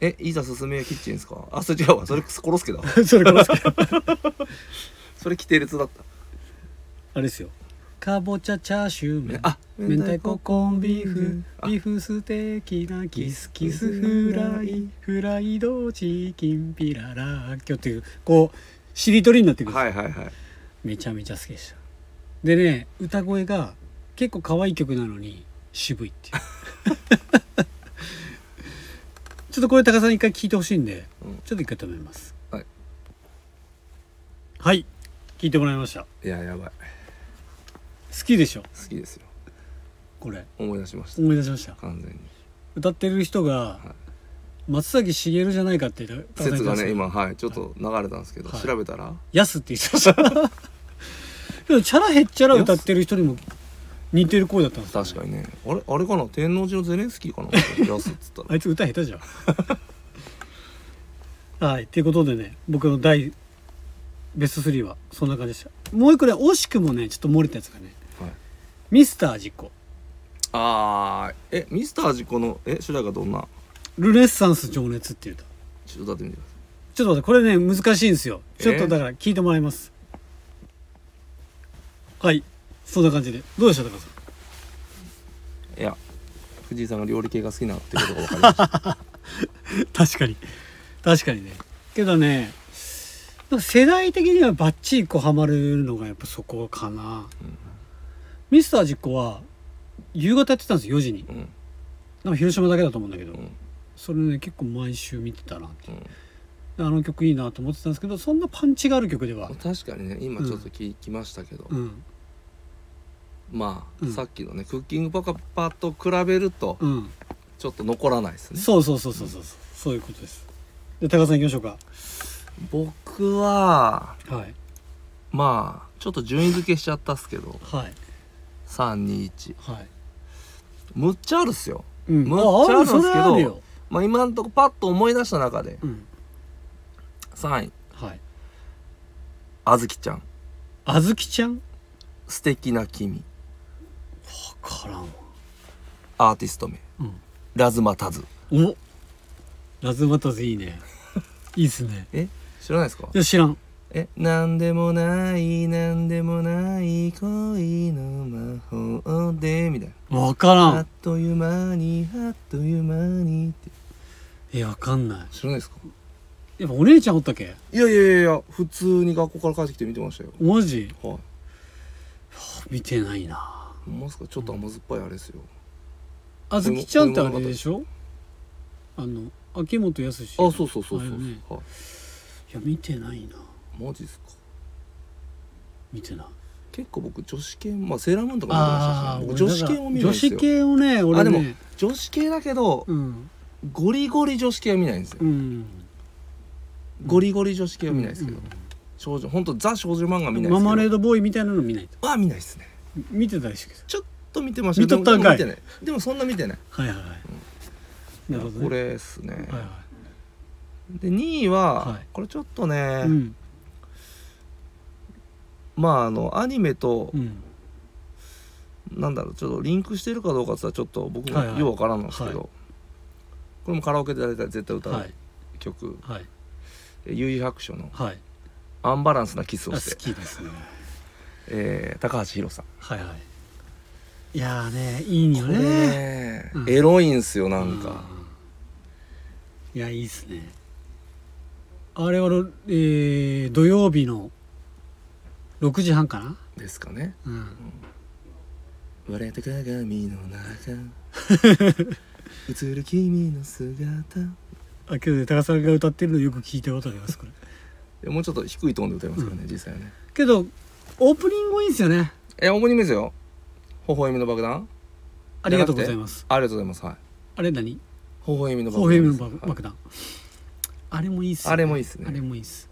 えいざ進めキッチンですか？あそれ違うわ。それ殺すけど。
それこれですけど。
それ規定列だった。
あれですよ。かぼちゃチャーシュー麺。
あ
明太子コンビーフ。
あ
ビーフ。ステーキなキスキスフライ。フライドチキンピララ。ッキョっていうこうしりとりになってくる、
はいはいはい。
めちゃめちゃ好きでした。でね歌声が結構可愛い曲なのに渋いっていう ちょっとこれ高さん一回聞いてほしいんで、
うん。
ちょっと一回止めます。
はい。
はい。聞いてもらいました。
いややばい。
好きでしょ？
好きですよ。
これ。
思い出しました。
思い出しました。
完全に。
歌ってる人が松崎しげるじゃないかって言った
説がね
今
今はい。ちょっと流れたんですけど、
はい。
調べたら？
ヤスって言ってました。でもチャラヘッチャラ歌ってる人にも似てる声だったんです。よ、
確かにね。あれあれかな？天王寺のゼレンスキーかな？っつったら。
あいつ歌下手じゃん。はいということでね僕の大ベスト3はそんな感じでした。もう一個ね惜しくもねちょっと漏れたやつがね
はい。
ミスター実行
あーえミスタージコのえ主題歌どんな？
ルネッサンス情熱っていう歌。
ちょっと歌ってみてくだ
ちょっと待ってこれね難しいんですよ。ちょっと
えー
だから聞いてもらいます、はいそんな感じで。どうでした高さん？
さいいや藤井さんが料理系が好きなってことが分かりました。
確かに。確かにね。けどね世代的にはバッチリこうハマるのがやっぱそこかな、ミスター実行は夕方やってたんですよ4時に。
うん。
なんか広島だけだと思うんだけど、
うん。
それね結構毎週見てたなって。
うん。
あの曲いいなと思ってたんですけどそんなパンチがある曲では。
確かにね今ちょっと聞きましたけど、
うん
まあ、
うん。
さっきのねクッキングパカパと比べると
うん。
ちょっと残らないですね、
そうそうそうそうそう。そうそういうことです。で高田さん行きましょうか。
僕は
はい。
まあちょっと順位付けしちゃったっすけど。
はい。
321
はい。
むっちゃあるっすよ。
うん。
むっちゃあるんですけど
それあるよ。
まあ今んとこパッと思い出した中で
うん。
3位。
はい。
あずきちゃん。
あずきちゃん？
素敵な君。
わからんわ。
アーティスト名。
うん。
ラズマタズ。
お。ラズマタズいいね。いいっすね。
え？知らないですか？
いや知らん。
え？なんでもないなんでもない恋の魔法でみたい
わから
なあっ
ん
という間にあっという間にって。
えわかんない。
知らないですか？
やっぱお姉ちゃんおったっけ？
いやいやいやいや普通に学校から帰ってきて見てましたよ。
マジ？
はい。
見てないな
まっすかちょっと甘酸っぱいあれですよ。
あずきちゃんってあれでしょ？あの秋元康。
あそうそうそうそう、
ね。
はい。
や見てないな。
マジですか？
見てない。
結構僕女子系まあセーラームーンとか見てましたし、女子系も見るん
女子系をね俺
あでも
ね
女子系だけど
うん。
ゴリゴリ女子系は見ないんですよ。
うん。
ゴリゴリ女子系は見ないですけど、
うん。
少女本当ザ少女漫画見ないですけど。
ママレードボーイみたいなの見ないと。
は見ないですね
見てたりしてけど
ちょっと見てました。
見とったんかい。
でもそんな見てない。
はいはいはい。なるほどね
これですね、
はいは
で2位は、
はい。
これちょっとね、
いうん。
まああのアニメと
う、ん。
なんだろうちょっとリンクしてるかどうかってちょっと僕もようわからんのですけど、
はい。
これもカラオケで大体絶対歌
はい。う
曲。
はい「
ゆい白書」の
はい「
アンバランスなキスをして」
きですね
えー高橋宏さん。
はいはい。いやーねいいよね。
ね
うん。
エロいんすよなんか、
うん。いやいいっすね。あれは、えー土曜日の6時半かな？
ですかね。
うん。
割れた鏡の中。映る君の姿。
あけどね高さんが歌ってるのよく聞いたことありますこれ。
もうちょっと低いトーンで歌いますからね、実際はね。
けどオープニングもいいですよね。
えオープニングですよ。微笑みの爆弾。
ありがとうございます。
ありがとうございます。はい。
あれ何？
微笑みの
微笑みの爆爆弾。あれもいいっす、ね、
あれもいいっすね。
あれもいいっす。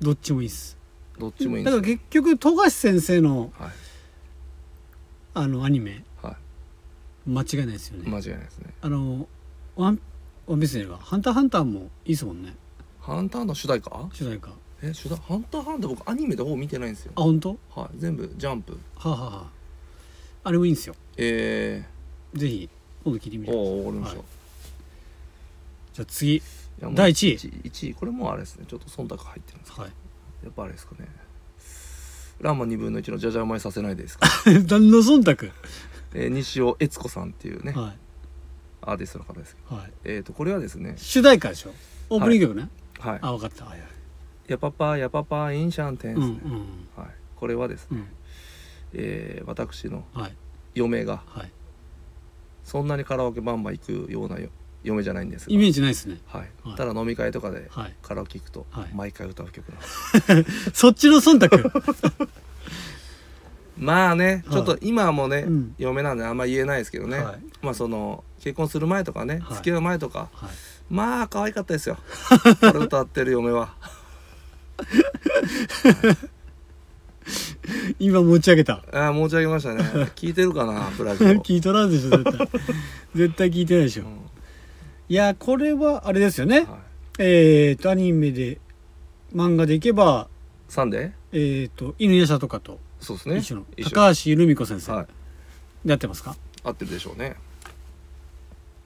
どっちもいいっす。
どっちもいいん
だから結局富樫先生の
はい。
あのアニメ。
は
間違いないですよね、
い間違いないですね。
あのワンワンピースではハンターハンターもいいですもんね。
ハンターの主題歌？
主題歌。あ
え主題ハンターハンター僕アニメでほぼ見てないんですよ。
本当？
はい全部ジャンプ。
はあ、はあは。あ、あれもいいんですよ。
え
ぜひ今度聞いてみ
ー、
て
おおわかりました、
はい。じゃあ次。
いやもう
第一位。
1位これもあれですね。ちょっと忖度入ってるんですけど。
はい。
やっぱあれですかね。ランマ2分の1のじゃじゃ馬にさせないでですか、
何の忖度？
えー西尾悦子さんっていうね。
は
アーティストの方ですけど。
いはい。
えー、とこれはですね。
主題歌でしょ？オープニング曲ね、
はい。
あ分かった。はいはい「
やぱぱやぱぱインシャンテン」ですね、
うんうん。
はい、これはですね、
うん。
えー私の
はい。
嫁が
はい。
そんなにカラオケバンバン行くようなよ嫁じゃないんですが。
イメージないですね。
はい。
はい。
ただ飲み会とかで
はい。
カラオケ行くと
はい。
毎回歌う曲なんです、
そっちの忖度
まあね
はい。
ちょっと今はもうね、
うん。
嫁なんであんま言えないですけどね、
はい。
まあその結婚する前とかね、
はい。
付き合う前とか。
はい。
まあ可愛かったですよ。これ歌ってる嫁は
今持ち上げた。
ああ申し上げましたね。聞いてるかなプラジオ、
聞いとらんでしょ絶対。絶対聞いてないでしょ。
うん。
いやこれはあれですよね。
はい、
えーとアニメで漫画でいけば
サンデー？
えーと犬夜叉とかと
そうですね。
一緒の。高橋留美子先生。
はい。
でやってますか？
合ってるでしょうね。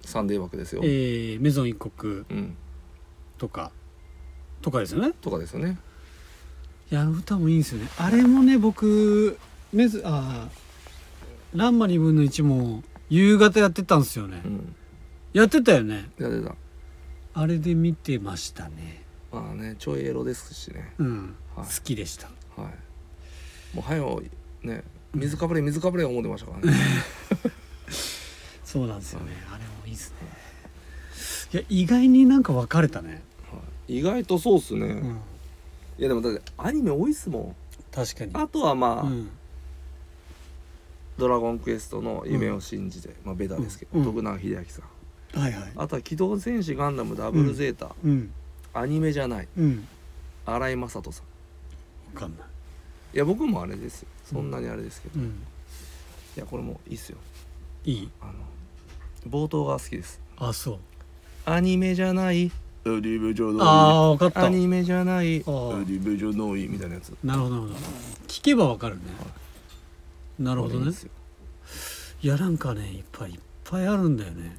サンデー枠ですよ、
えーめぞん一刻
うん。
とかとかですよね。
とかですよね
いや歌もいいんですよね。あれもね僕メズあーらんま2分の1も夕方やってたんですよね、
うん。
やってたよね。
やってた。
あれで見てましたね。
まあねちょいエロですしね。
うん、
はい。
好きでした。
はい。もうはよね水かぶれ水かぶれ思ってましたからね。
そうなんですよね、あれもいいですね。いや意外になんか分かれたね、
はい。意外とそうっすね、
うん、
いやでもだってアニメ多いっすも
確かに。
んあとはまあ、
うん、
ドラゴンクエストの夢を信じて、まあベタですけど、
うん。
徳永英明さん。
はいはい。
あとは「機動戦士ガンダムダブルゼータ」
うん。
アニメじゃない。
うん。
新井雅人さん。
分かんない。
いや僕もあれですよ。そんなにあれですけど、い
うん。
やこれもいいっすよ。
いい。
あの冒頭が好きです。
あそう。
アニメじゃないアニメじゃない
ああ分かった。
アニメじゃない。ア
あ
ニメじゃないみたいなやつ。
なるほどなるほど聞けば分かるね。なるほどね。
いいっすよ。
いやなんかねいっぱいいっぱいあるんだよね。
いっ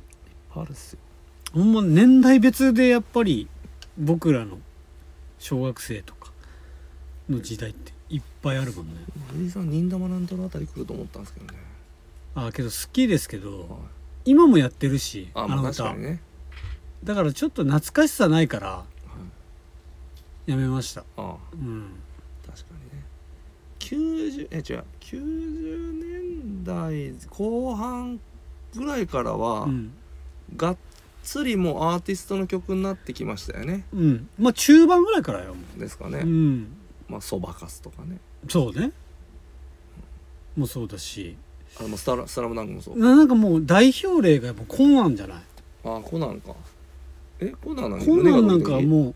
ぱいあるっすよ。
ほんま年代別でやっぱり僕らの小学生とかの時代っていっぱいあるもんね。
藤井さん忍たまなんたらあたり来ると思ったんですけどね、
ああけど好きですけど
はい、
今もやってるし
あまあ
あの歌
確かにね、
だからちょっと懐かしさないから
はい、
やめました。
ああ。
うん。
確かにね。90え違う。90年代後半ぐらいからは、
うん、
がっつりもうアーティストの曲になってきましたよね。
うん、まあ中盤ぐらいからよ
ですかね、
うん。
まあそばかすとかね。
そうね。もそうだし。
あのスタラスラムダンクもそう。
ななんかもう代表例がもうコナンじゃない？
あコナンかえコナン何
コナンなんかも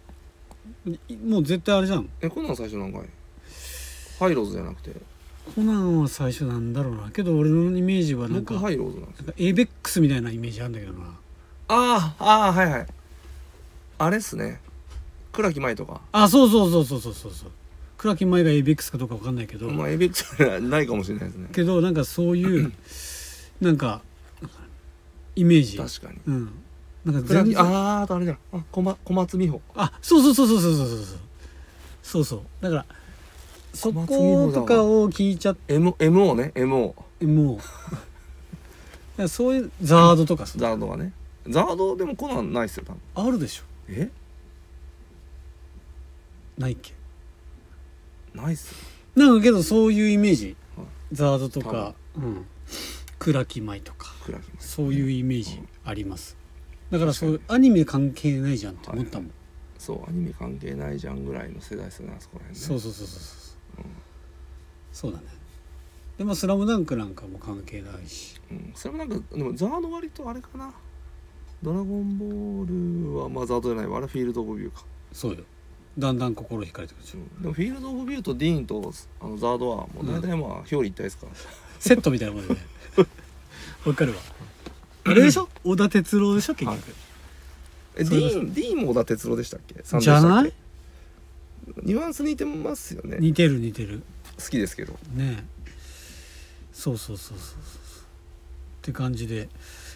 ういもう絶対あれじゃん。
えコナン最初なんかい？ハイロウズじゃなくて？
コナンは最初なんだろうな。けど俺のイメージはなんか
僕ハイローズなんですよ。
なんかエイベックスみたいなイメージあるんだけどな。
ああああはいはい。あれっすね。倉木麻衣とか。
あそうそうそうそうそうそうそう。倉木麻衣がエイベックスかどうかわかんないけど、
まあエベックスはないかもしれないですね。
けどなんかそういうなんかイメージ。
確かに。
うんなんか全然。
あああとあれじゃんあ小松小松美穂。
あそうそうそうそうそうそうそうそうそうだからそことかを聞いちゃって
MO ね MO
もうだからそういうザードとかさ
ザードがね。ザードでもコナンないっすよ多分。
あるでしょ。
え？
ないっけ？
ないっすよ。
なんかけどそういうイメージ。
はい。
ザードと
多
か、うん、倉木舞とか。そういうイメージありますだからそういうアニメ関係ないじゃんって思ったもん、
そうアニメ関係ないじゃんぐらいの世代ですよねあそこら辺ね。
そうそうそうそうそう、そうだね。でも「スラムダンクなんかも関係ないし。
うん、それもなんかでもザード割とあれかな。ドラゴンボールはまあザードじゃないわあれフィールド・オブ・ビューか、
そうよ。だんだん心惹かれてくるで
うん、でもフィールド・オブ・ビューとディーンとあのザードはもう大体まあ表裏一体ですから、
セットみたいなもんでね。わかるわあれでしょ？小田哲郎でしょ？結局、
はいえディーンディーンも小田哲郎でしたっけ？さんで
じゃない
ニュアンス似てますよね。
似てる似てる。
好きですけど。
ねえ。そうそうそうそうそうって感じで。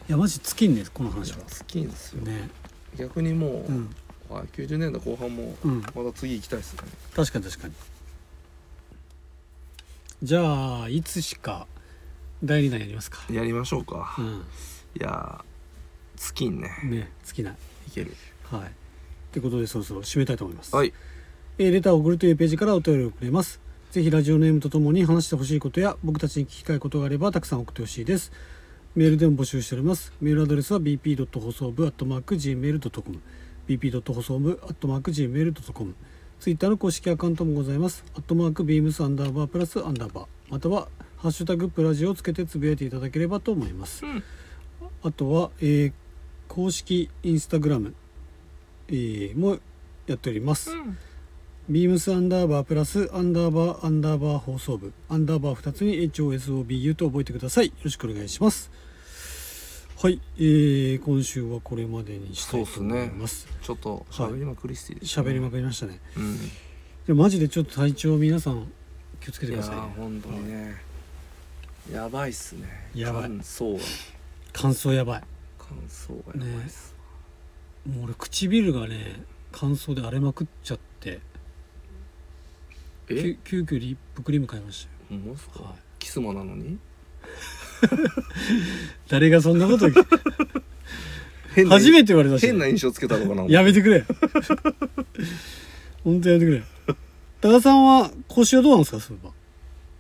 いやマジ尽きんねこの話は。
好きですよ、
ね
逆にもう、
うん。
はい、90年代後半も
うん。
また次行きたいですね、
確かに確かに。じゃあいつしか第2弾やりますか。
やりましょうか、
う
いやー月にね
んね。尽きな。い
いける。
はい。ってことでそろそろ締めたいと思います。
はい。
えーレターを送るというページからお便りをくれます。ぜひラジオネームとともに話してほしいことや僕たちに聞きたいことがあればたくさん送ってほしいです。メールでも募集しております。メールアドレスは bp. 放送部 .gmail.com bp. 放送部 .gmail.com ツイッターの公式アカウントもございます。アットマークビームスアンダーバープラスアンダーバー。またはハッシュタグプラジオをつけてつぶやいていただければと思います、
うん
あとは、えー公式インスタグラム、えーもやっております、ビームスアンダーバープラスアンダーバーアンダーバー放送部アンダーバー2つに HOSOBU と覚えてください。よろしくお願いします。はい、えー、今週はこれまでにしたいと思います。
ちょっと喋りまくりしていい
りま
く
くりましたね。
うん。
でもマジでちょっと体調皆さん気をつけて
いや
くださいね。
ー本当にね。やばいっすね。
やばい。
乾燥が
乾燥やばい。
乾燥がやばいっす、
もう俺唇がね乾燥で荒れまくっちゃって。
え？
急急遽リップクリーム買いましたよ。
ほんまっすか、
はい。
キスマなのに？
誰がそんなこと
変な
初めて言われたし。
変な印象つけたのかな？
やめてくれ。本当やめてくれ。高田さんは腰はどうなんですか？そういえば。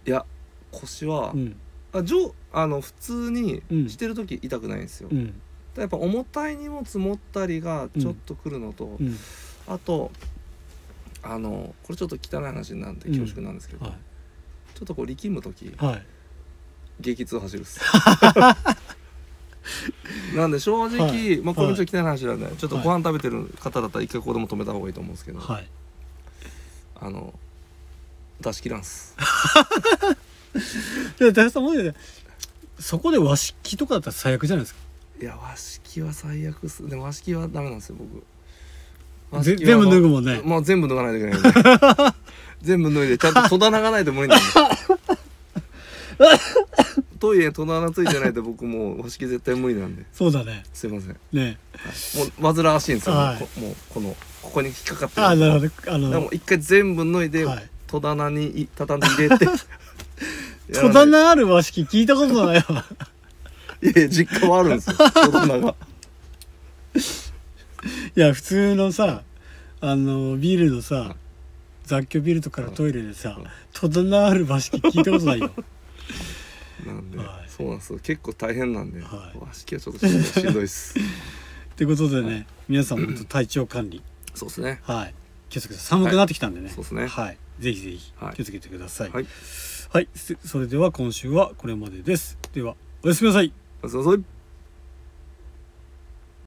いや腰は、
うん
あじょあの普通に
うん。
してる時痛くないんですよ、
うん。
やっぱ重たい荷物持ったりがちょっとくるのと、
うん。
あとあのこれちょっと汚い話なんで
うん。
恐縮なんですけど、
は
ちょっとこう力む時
いはい。
激痛走るっす。なんで正直、
はい。
まあこれもちょっと汚い話なんで、ちょっと
はい
ご飯食べてる方だったら一回ここでも止めた方がいいと思うんですけど、
はい。
あの出し切らんす
で高田さんもねそこで和式とかだったら最悪じゃないですか？
いや和式は最悪っす。でも和式はダメなんですよ僕。
全部脱ぐもんね。
もう全部脱がないといけない 全部脱いでちゃんと戸棚がないと無理なんで。トイレに戸棚ついてないと僕もう和式絶対無理なんで。
そうだね。
すいません。も
ね
う煩わしいんですよ、
はい。
もうこのここに引っかかってる。
ああなるほど。あの
でも一回全部脱いで、
はい。
戸棚にい畳んで入れて
戸棚ある和式聞いたことないわ。
いや実家はあるんですよ。戸棚が。
いや普通のさあのビルのさ雑居ビルとかのトイレでさ戸棚ある和式聞いたことないよ。
なんで、
はい。
そうなんですよ。結構大変なんで、
はい。
和式はちょっとしんどいしんどいです。
ってことでね皆さんも体調管理。
そうですね。
はい。気をつけて。寒くなってきたんでね、
そうですね。
はい。ぜひぜひ
はい。
気をつけてください。
はい
はい、それでは今週はこれまでです。ではおやすみなさい。
おやすみなさい。